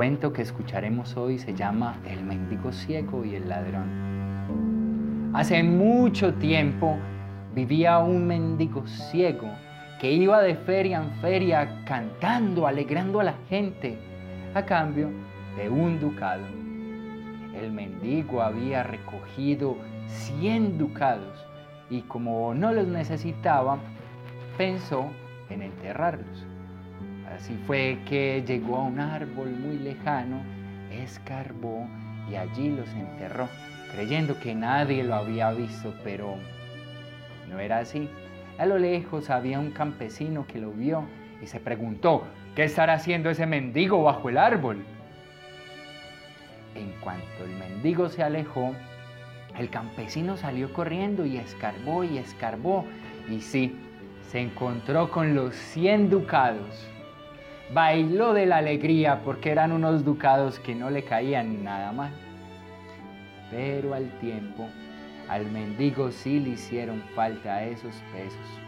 cuento que escucharemos hoy se llama El mendigo ciego y el ladrón. Hace mucho tiempo vivía un mendigo ciego que iba de feria en feria cantando, alegrando a la gente, a cambio de un ducado. El mendigo había recogido 100 ducados y como no los necesitaba, pensó en enterrarlos. Así fue que llegó a un árbol muy lejano, escarbó y allí los enterró, creyendo que nadie lo había visto, pero no era así. A lo lejos había un campesino que lo vio y se preguntó, ¿qué estará haciendo ese mendigo bajo el árbol? En cuanto el mendigo se alejó, el campesino salió corriendo y escarbó y escarbó. Y sí, se encontró con los 100 ducados. Bailó de la alegría porque eran unos ducados que no le caían nada mal. Pero al tiempo, al mendigo sí le hicieron falta esos pesos.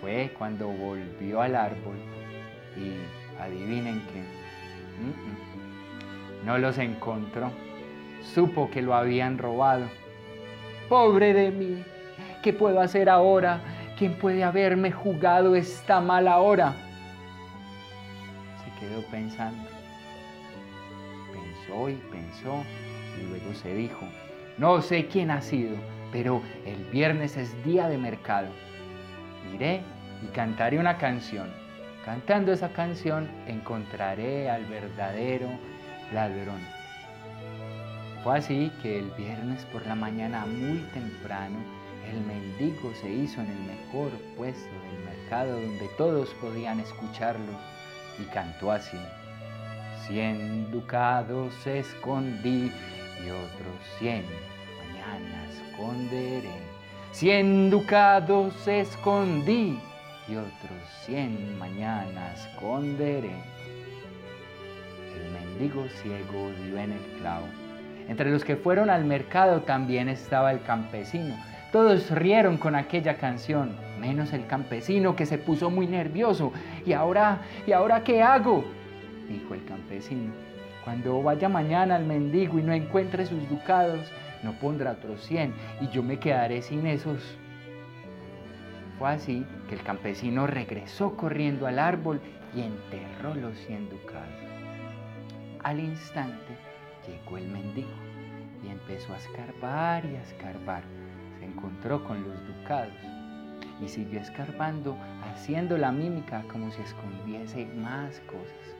Fue cuando volvió al árbol y adivinen qué. No los encontró. Supo que lo habían robado. Pobre de mí, ¿qué puedo hacer ahora? ¿Quién puede haberme jugado esta mala hora? Quedó pensando. Pensó y pensó y luego se dijo, no sé quién ha sido, pero el viernes es día de mercado. Iré y cantaré una canción. Cantando esa canción encontraré al verdadero ladrón. Fue así que el viernes por la mañana muy temprano el mendigo se hizo en el mejor puesto del mercado donde todos podían escucharlo y cantó así. Cien ducados escondí y otros cien mañana esconderé. Cien ducados escondí y otros cien mañana esconderé. El mendigo ciego dio en el clavo. Entre los que fueron al mercado también estaba el campesino. Todos rieron con aquella canción, menos el campesino que se puso muy nervioso. ¿Y ahora, y ahora qué hago? dijo el campesino. Cuando vaya mañana al mendigo y no encuentre sus ducados, no pondrá otros cien y yo me quedaré sin esos. Fue así que el campesino regresó corriendo al árbol y enterró los cien ducados. Al instante llegó el mendigo y empezó a escarbar y a escarbar. Encontró con los ducados y siguió escarbando, haciendo la mímica como si escondiese más cosas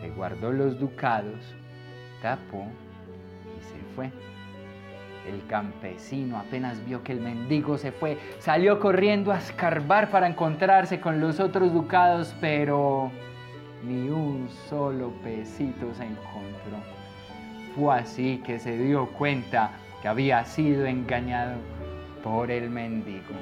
se guardó los ducados, tapó y se fue. El campesino apenas vio que el mendigo se fue, salió corriendo a escarbar para encontrarse con los otros ducados, pero ni un solo pesito se encontró. Fue así que se dio cuenta que había sido engañado por el mendigo.